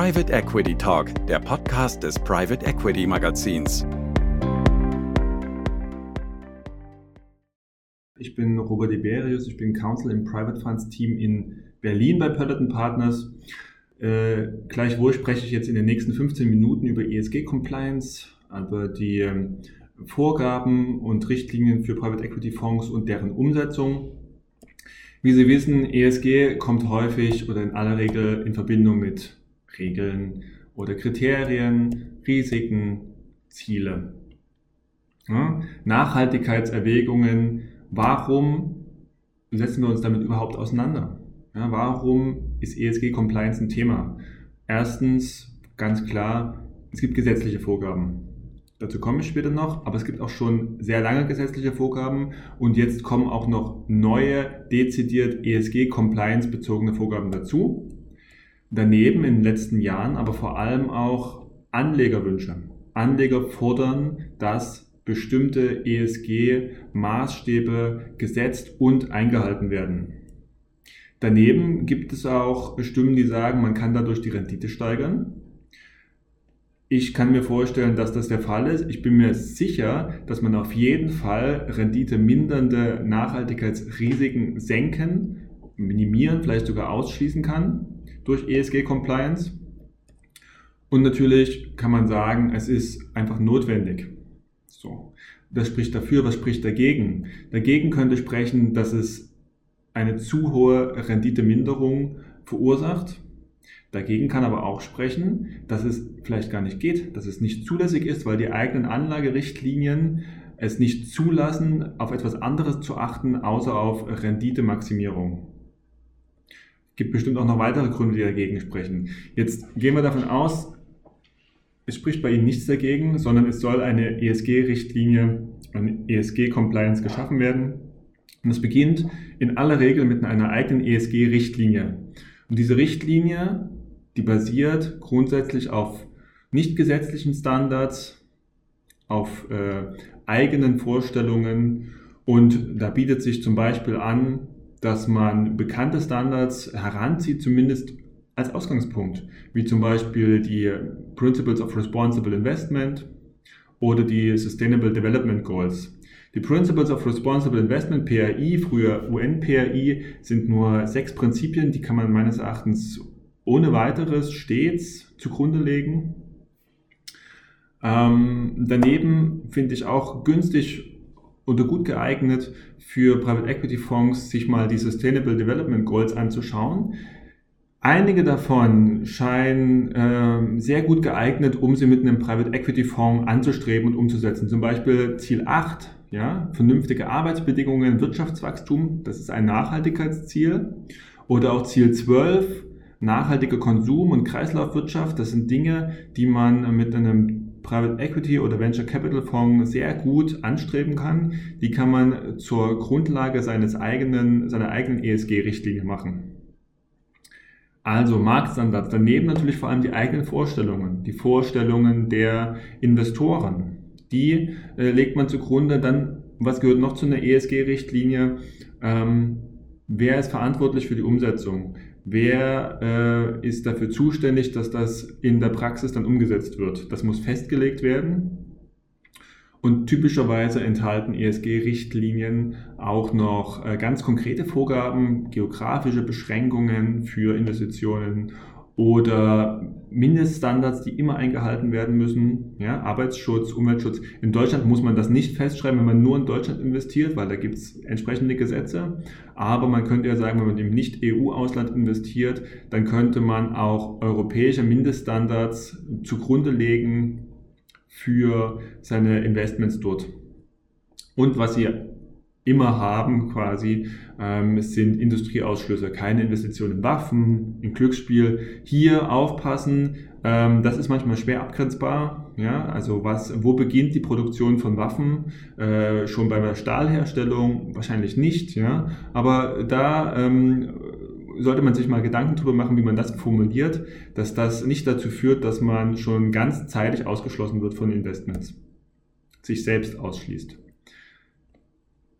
Private Equity Talk, der Podcast des Private Equity Magazins. Ich bin Robert Iberius, ich bin Counsel im Private Funds Team in Berlin bei Peloton Partners. Äh, gleichwohl spreche ich jetzt in den nächsten 15 Minuten über ESG Compliance, über die äh, Vorgaben und Richtlinien für Private Equity Fonds und deren Umsetzung. Wie Sie wissen, ESG kommt häufig oder in aller Regel in Verbindung mit Regeln oder Kriterien, Risiken, Ziele. Ja, Nachhaltigkeitserwägungen, warum setzen wir uns damit überhaupt auseinander? Ja, warum ist ESG-Compliance ein Thema? Erstens, ganz klar, es gibt gesetzliche Vorgaben. Dazu komme ich später noch, aber es gibt auch schon sehr lange gesetzliche Vorgaben und jetzt kommen auch noch neue, dezidiert ESG-Compliance bezogene Vorgaben dazu. Daneben in den letzten Jahren aber vor allem auch Anlegerwünsche. Anleger fordern, dass bestimmte ESG-Maßstäbe gesetzt und eingehalten werden. Daneben gibt es auch Stimmen, die sagen, man kann dadurch die Rendite steigern. Ich kann mir vorstellen, dass das der Fall ist. Ich bin mir sicher, dass man auf jeden Fall renditemindernde Nachhaltigkeitsrisiken senken, minimieren, vielleicht sogar ausschließen kann durch ESG-Compliance. Und natürlich kann man sagen, es ist einfach notwendig. So. Das spricht dafür, was spricht dagegen? Dagegen könnte sprechen, dass es eine zu hohe Renditeminderung verursacht Dagegen kann aber auch sprechen, dass es vielleicht gar nicht geht, dass es nicht zulässig ist, weil die eigenen Anlagerichtlinien es nicht zulassen, auf etwas anderes zu achten, außer auf Renditemaximierung. Gibt bestimmt auch noch weitere Gründe, die dagegen sprechen. Jetzt gehen wir davon aus, es spricht bei Ihnen nichts dagegen, sondern es soll eine ESG-Richtlinie, eine ESG-Compliance geschaffen werden. Und es beginnt in aller Regel mit einer eigenen ESG-Richtlinie. Und diese Richtlinie die basiert grundsätzlich auf nicht gesetzlichen Standards, auf äh, eigenen Vorstellungen und da bietet sich zum Beispiel an, dass man bekannte Standards heranzieht, zumindest als Ausgangspunkt, wie zum Beispiel die Principles of Responsible Investment oder die Sustainable Development Goals. Die Principles of Responsible Investment, PRI, früher UN-PRI, sind nur sechs Prinzipien, die kann man meines Erachtens ohne weiteres stets zugrunde legen. Ähm, daneben finde ich auch günstig oder gut geeignet für Private Equity Fonds, sich mal die Sustainable Development Goals anzuschauen. Einige davon scheinen äh, sehr gut geeignet, um sie mit einem Private Equity Fonds anzustreben und umzusetzen. Zum Beispiel Ziel 8, ja, vernünftige Arbeitsbedingungen, Wirtschaftswachstum, das ist ein Nachhaltigkeitsziel. Oder auch Ziel 12, nachhaltiger Konsum und Kreislaufwirtschaft, das sind Dinge, die man mit einem Private Equity oder Venture Capital Fonds sehr gut anstreben kann. Die kann man zur Grundlage seines eigenen, seiner eigenen ESG-Richtlinie machen. Also Marktstandards, daneben natürlich vor allem die eigenen Vorstellungen, die Vorstellungen der Investoren. Die äh, legt man zugrunde. Dann, was gehört noch zu einer ESG-Richtlinie? Ähm, wer ist verantwortlich für die Umsetzung? Wer äh, ist dafür zuständig, dass das in der Praxis dann umgesetzt wird? Das muss festgelegt werden. Und typischerweise enthalten ESG-Richtlinien auch noch äh, ganz konkrete Vorgaben, geografische Beschränkungen für Investitionen oder Mindeststandards, die immer eingehalten werden müssen, ja, Arbeitsschutz, Umweltschutz. In Deutschland muss man das nicht festschreiben, wenn man nur in Deutschland investiert, weil da gibt es entsprechende Gesetze. Aber man könnte ja sagen, wenn man im Nicht-EU-Ausland investiert, dann könnte man auch europäische Mindeststandards zugrunde legen für seine Investments dort. Und was Sie immer haben quasi, ähm, sind Industrieausschlüsse, keine Investitionen in Waffen, in Glücksspiel. Hier aufpassen, ähm, das ist manchmal schwer abgrenzbar. Ja, also was, wo beginnt die Produktion von Waffen? Äh, schon bei der Stahlherstellung wahrscheinlich nicht. Ja, aber da ähm, sollte man sich mal Gedanken darüber machen, wie man das formuliert, dass das nicht dazu führt, dass man schon ganz zeitig ausgeschlossen wird von Investments, sich selbst ausschließt.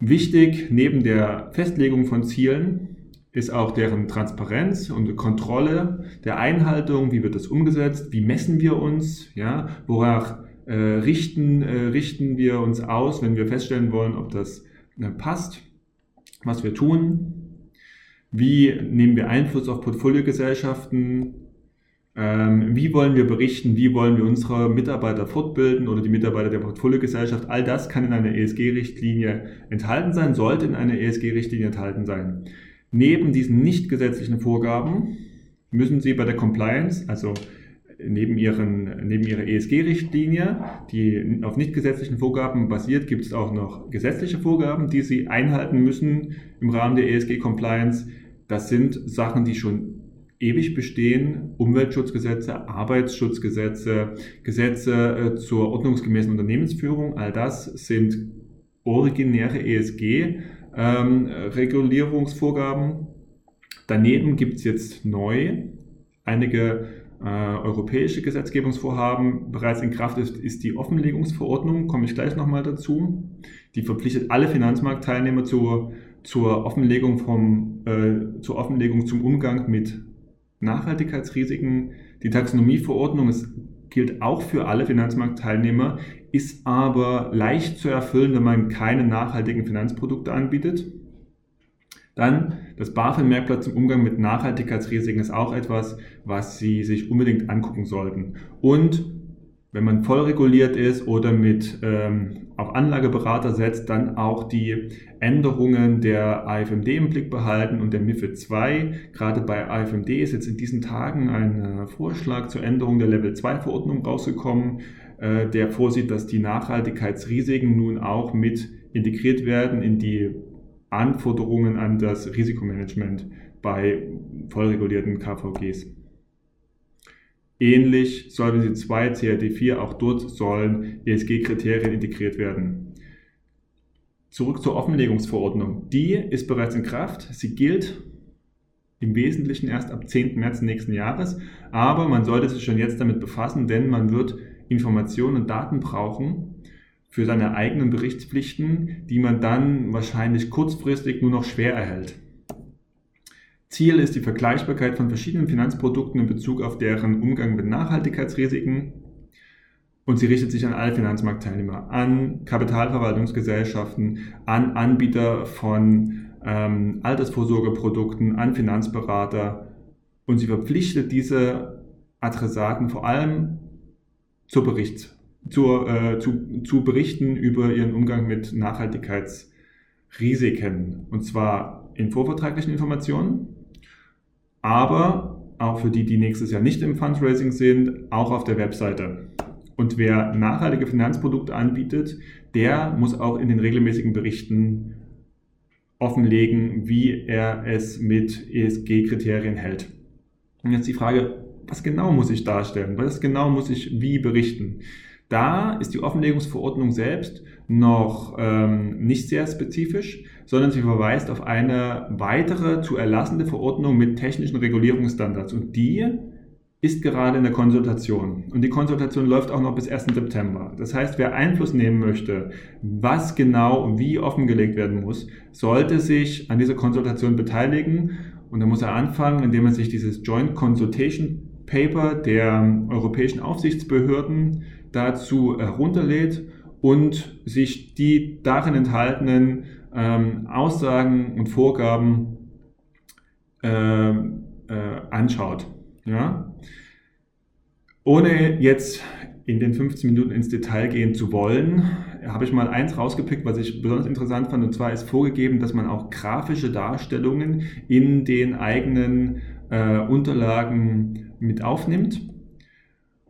Wichtig neben der Festlegung von Zielen ist auch deren Transparenz und Kontrolle der Einhaltung, wie wird das umgesetzt, wie messen wir uns, ja, worauf äh, richten, äh, richten wir uns aus, wenn wir feststellen wollen, ob das äh, passt, was wir tun, wie nehmen wir Einfluss auf Portfoliogesellschaften, wie wollen wir berichten, wie wollen wir unsere Mitarbeiter fortbilden oder die Mitarbeiter der Portfoliogesellschaft. All das kann in einer ESG-Richtlinie enthalten sein, sollte in einer ESG-Richtlinie enthalten sein. Neben diesen nicht gesetzlichen Vorgaben müssen Sie bei der Compliance, also neben, ihren, neben Ihrer ESG-Richtlinie, die auf nicht gesetzlichen Vorgaben basiert, gibt es auch noch gesetzliche Vorgaben, die Sie einhalten müssen im Rahmen der ESG-Compliance. Das sind Sachen, die schon ewig bestehen. Umweltschutzgesetze, Arbeitsschutzgesetze, Gesetze äh, zur ordnungsgemäßen Unternehmensführung. All das sind originäre ESG ähm. Daneben gibt es jetzt neu einige äh, europäische Gesetzgebungsvorhaben. Bereits in Kraft ist, ist die Offenlegungsverordnung, komme ich gleich nochmal dazu. Die verpflichtet alle Finanzmarktteilnehmer zur, zur, Offenlegung vom, äh, zur Offenlegung zum Umgang mit Nachhaltigkeitsrisiken. Die Taxonomieverordnung ist, gilt auch für alle Finanzmarktteilnehmer, ist aber leicht zu erfüllen, wenn man keine nachhaltigen Finanzprodukte anbietet. Dann das BaFin-Merkblatt zum Umgang mit Nachhaltigkeitsrisiken ist auch etwas, was Sie sich unbedingt angucken sollten. Und wenn man voll reguliert ist oder mit ähm, auf Anlageberater setzt, dann auch die Änderungen der AFMD im Blick behalten und der MIFID 2. Gerade bei AFMD ist jetzt in diesen Tagen ein äh, Vorschlag zur Änderung der Level 2 Verordnung rausgekommen, äh, der vorsieht, dass die Nachhaltigkeitsrisiken nun auch mit integriert werden in die Anforderungen an das Risikomanagement bei vollregulierten KVGs. Ähnlich Solvency 2, CRD 4, auch dort sollen ESG-Kriterien integriert werden. Zurück zur Offenlegungsverordnung. Die ist bereits in Kraft. Sie gilt im Wesentlichen erst ab 10. März nächsten Jahres, aber man sollte sich schon jetzt damit befassen, denn man wird Informationen und Daten brauchen für seine eigenen Berichtspflichten, die man dann wahrscheinlich kurzfristig nur noch schwer erhält. Ziel ist die Vergleichbarkeit von verschiedenen Finanzprodukten in Bezug auf deren Umgang mit Nachhaltigkeitsrisiken und sie richtet sich an alle Finanzmarktteilnehmer, an Kapitalverwaltungsgesellschaften, an Anbieter von ähm, Altersvorsorgeprodukten, an Finanzberater und sie verpflichtet diese Adressaten vor allem zur Bericht, zur, äh, zu, zu berichten über ihren Umgang mit Nachhaltigkeitsrisiken. Und zwar in vorvertraglichen Informationen, aber auch für die, die nächstes Jahr nicht im Fundraising sind, auch auf der Webseite. Und wer nachhaltige Finanzprodukte anbietet, der muss auch in den regelmäßigen Berichten offenlegen, wie er es mit ESG-Kriterien hält. Und jetzt die Frage, was genau muss ich darstellen? Was genau muss ich wie berichten? Da ist die Offenlegungsverordnung selbst noch ähm, nicht sehr spezifisch, sondern sie verweist auf eine weitere zu erlassende Verordnung mit technischen Regulierungsstandards. Und die ist gerade in der Konsultation. Und die Konsultation läuft auch noch bis 1. September. Das heißt, wer Einfluss nehmen möchte, was genau und wie offengelegt werden muss, sollte sich an dieser Konsultation beteiligen. Und da muss er anfangen, indem er sich dieses Joint Consultation Paper der europäischen Aufsichtsbehörden dazu herunterlädt und sich die darin enthaltenen ähm, Aussagen und Vorgaben äh, äh, anschaut. Ja? Ohne jetzt in den 15 Minuten ins Detail gehen zu wollen, habe ich mal eins rausgepickt, was ich besonders interessant fand. Und zwar ist vorgegeben, dass man auch grafische Darstellungen in den eigenen äh, Unterlagen mit aufnimmt.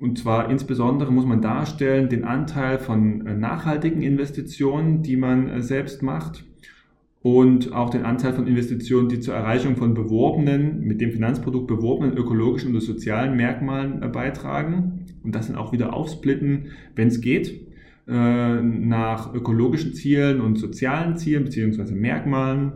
Und zwar insbesondere muss man darstellen den Anteil von äh, nachhaltigen Investitionen, die man äh, selbst macht und auch den Anteil von Investitionen, die zur Erreichung von beworbenen, mit dem Finanzprodukt beworbenen ökologischen oder sozialen Merkmalen äh, beitragen. Und das dann auch wieder aufsplitten, wenn es geht, nach ökologischen Zielen und sozialen Zielen bzw. Merkmalen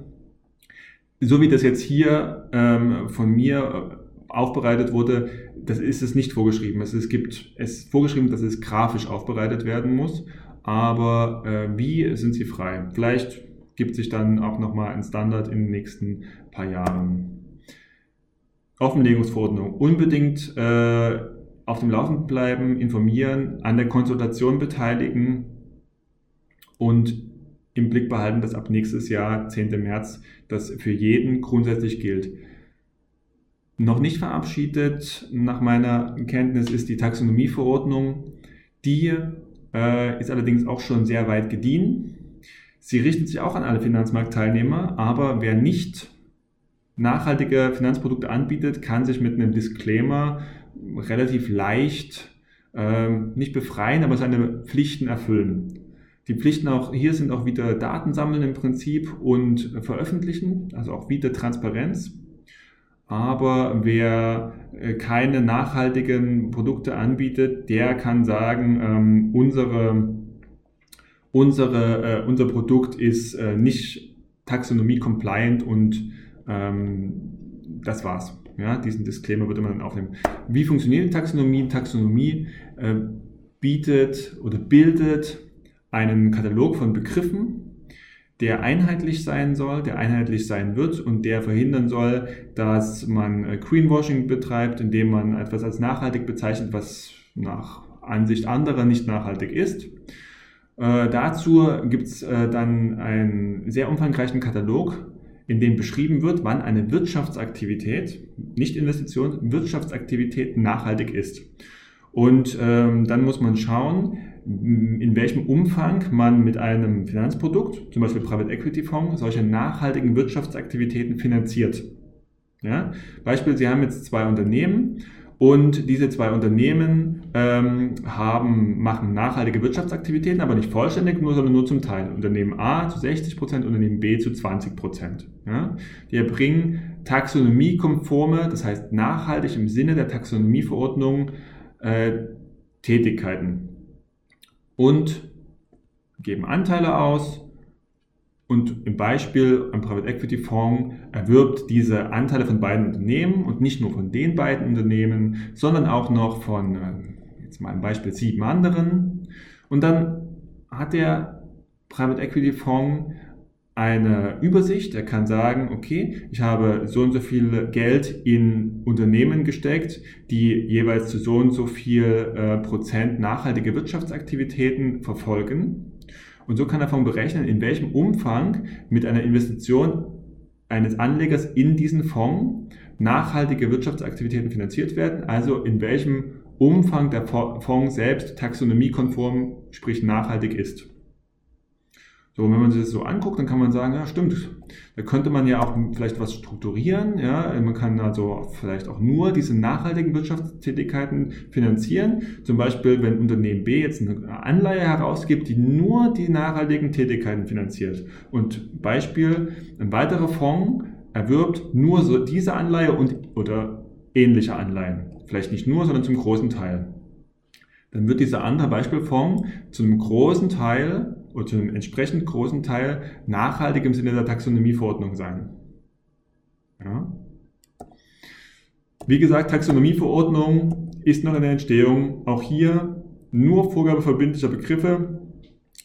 so wie das jetzt hier ähm, von mir aufbereitet wurde, das ist es nicht vorgeschrieben. Es, es gibt es vorgeschrieben, dass es grafisch aufbereitet werden muss, aber äh, wie sind Sie frei? Vielleicht gibt sich dann auch nochmal ein Standard in den nächsten paar Jahren. Offenlegungsverordnung. Unbedingt äh, auf dem Laufenden bleiben, informieren, an der Konsultation beteiligen und im Blick behalten, dass ab nächstes Jahr, 10. März, das für jeden grundsätzlich gilt. Noch nicht verabschiedet, nach meiner Kenntnis, ist die Taxonomieverordnung. Die äh, ist allerdings auch schon sehr weit gediehen. Sie richtet sich auch an alle Finanzmarktteilnehmer, aber wer nicht nachhaltige Finanzprodukte anbietet, kann sich mit einem Disclaimer relativ leicht äh, nicht befreien, aber seine Pflichten erfüllen. Die Pflichten auch hier sind auch wieder Daten sammeln im Prinzip und veröffentlichen, also auch wieder Transparenz. Aber wer äh, keine nachhaltigen Produkte anbietet, der kann sagen, ähm, unsere, unsere, äh, unser Produkt ist äh, nicht taxonomie-compliant und ähm, das war's. Ja, diesen Disclaimer würde man dann aufnehmen. Wie funktioniert Taxonomie? Taxonomie äh, bietet oder bildet einen Katalog von Begriffen, der einheitlich sein soll, der einheitlich sein wird und der verhindern soll, dass man äh, Greenwashing betreibt, indem man etwas als nachhaltig bezeichnet, was nach Ansicht anderer nicht nachhaltig ist. Äh, dazu gibt es äh, dann einen sehr umfangreichen Katalog, in dem beschrieben wird, wann eine Wirtschaftsaktivität, nicht Investition, Wirtschaftsaktivität nachhaltig ist. Und ähm, dann muss man schauen, in welchem Umfang man mit einem Finanzprodukt, zum Beispiel Private Equity Fonds, solche nachhaltigen Wirtschaftsaktivitäten finanziert. Ja? Beispiel, Sie haben jetzt zwei Unternehmen und diese zwei Unternehmen ähm, haben, machen nachhaltige Wirtschaftsaktivitäten, aber nicht vollständig, nur, sondern nur zum Teil. Unternehmen A zu 60 Prozent, Unternehmen B zu 20 Prozent. Ja? Die erbringen taxonomiekonforme, das heißt nachhaltig im Sinne der Taxonomieverordnung, äh, Tätigkeiten und geben Anteile aus und im Beispiel ein Private Equity Fonds erwirbt diese Anteile von beiden Unternehmen und nicht nur von den beiden Unternehmen, sondern auch noch von, äh, jetzt mal ein Beispiel, sieben anderen. Und dann hat der Private Equity Fonds eine Übersicht. Er kann sagen, okay, ich habe so und so viel Geld in Unternehmen gesteckt, die jeweils zu so und so viel äh, Prozent nachhaltige Wirtschaftsaktivitäten verfolgen. Und so kann er davon berechnen, in welchem Umfang mit einer Investition eines Anlegers in diesen Fonds nachhaltige Wirtschaftsaktivitäten finanziert werden, also in welchem Umfang der Fonds selbst taxonomiekonform, sprich nachhaltig ist. So, wenn man sich das so anguckt, dann kann man sagen, ja, stimmt. Da könnte man ja auch vielleicht was strukturieren. Ja, man kann also vielleicht auch nur diese nachhaltigen Wirtschaftstätigkeiten finanzieren. Zum Beispiel, wenn Unternehmen B jetzt eine Anleihe herausgibt, die nur die nachhaltigen Tätigkeiten finanziert. Und Beispiel, ein weiterer Fonds erwirbt nur so diese Anleihe und oder ähnliche Anleihen. Vielleicht nicht nur, sondern zum großen Teil. Dann wird dieser andere Beispielfonds zu einem großen Teil oder zu einem entsprechend großen Teil nachhaltig im Sinne der Taxonomieverordnung sein. Ja. Wie gesagt, Taxonomieverordnung ist noch in der Entstehung. Auch hier nur Vorgabe verbindlicher Begriffe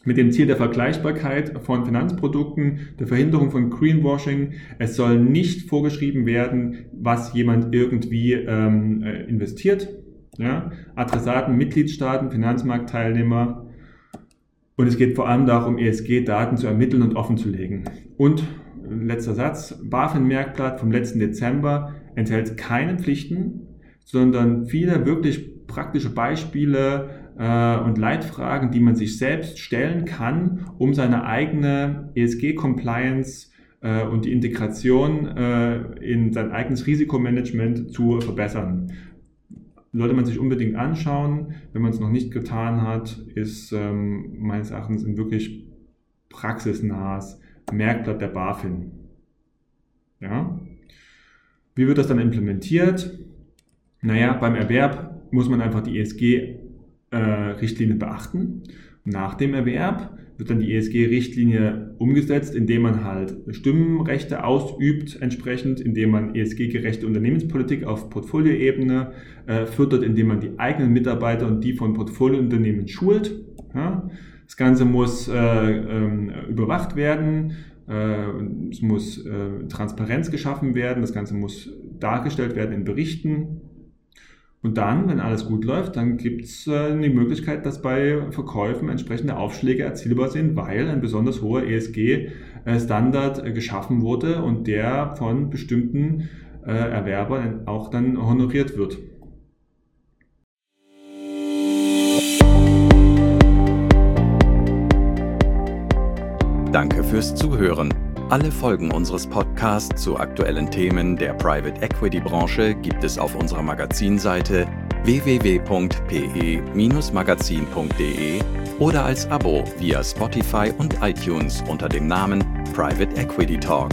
mit dem Ziel der Vergleichbarkeit von Finanzprodukten, der Verhinderung von Greenwashing. Es soll nicht vorgeschrieben werden, was jemand irgendwie ähm, äh, investiert. Ja? Adressaten, Mitgliedstaaten, Finanzmarktteilnehmer und es geht vor allem darum, ESG-Daten zu ermitteln und offenzulegen. Und letzter Satz, BaFin-Merkblatt vom letzten Dezember enthält keine Pflichten, sondern viele wirklich praktische Beispiele äh, und Leitfragen, die man sich selbst stellen kann, um seine eigene ESG-Compliance äh, und die Integration äh, in sein eigenes Risikomanagement zu verbessern sollte man sich unbedingt anschauen. Wenn man es noch nicht getan hat, ist ähm, meines Erachtens ein wirklich praxisnahes Merkblatt der BaFin. Ja? Wie wird das dann implementiert? Naja, beim Erwerb muss man einfach die ESG-Richtlinie äh, beachten. Nach dem Erwerb wird dann die ESG-Richtlinie umgesetzt, indem man halt Stimmenrechte ausübt, entsprechend, indem man ESG-gerechte Unternehmenspolitik auf Portfolioebene äh, füttert, indem man die eigenen Mitarbeiter und die von Portfoliounternehmen schult. Ja? Das Ganze muss äh, ähm, überwacht werden Äh, es muss äh, Transparenz geschaffen werden, das Ganze muss dargestellt werden in Berichten. Und dann, wenn alles gut läuft, dann gibt es äh, die Möglichkeit, dass bei Verkäufen entsprechende Aufschläge erzielbar sind, weil ein besonders hoher ESG-Standard geschaffen wurde und der von bestimmten Erwerbern auch dann honoriert wird. Danke fürs Zuhören. Alle Folgen unseres Podcasts zu aktuellen Themen der Private Equity Branche gibt es auf unserer Magazinseite www.pe-magazin.de oder als Abo via Spotify und iTunes unter dem Namen Private Equity Talk.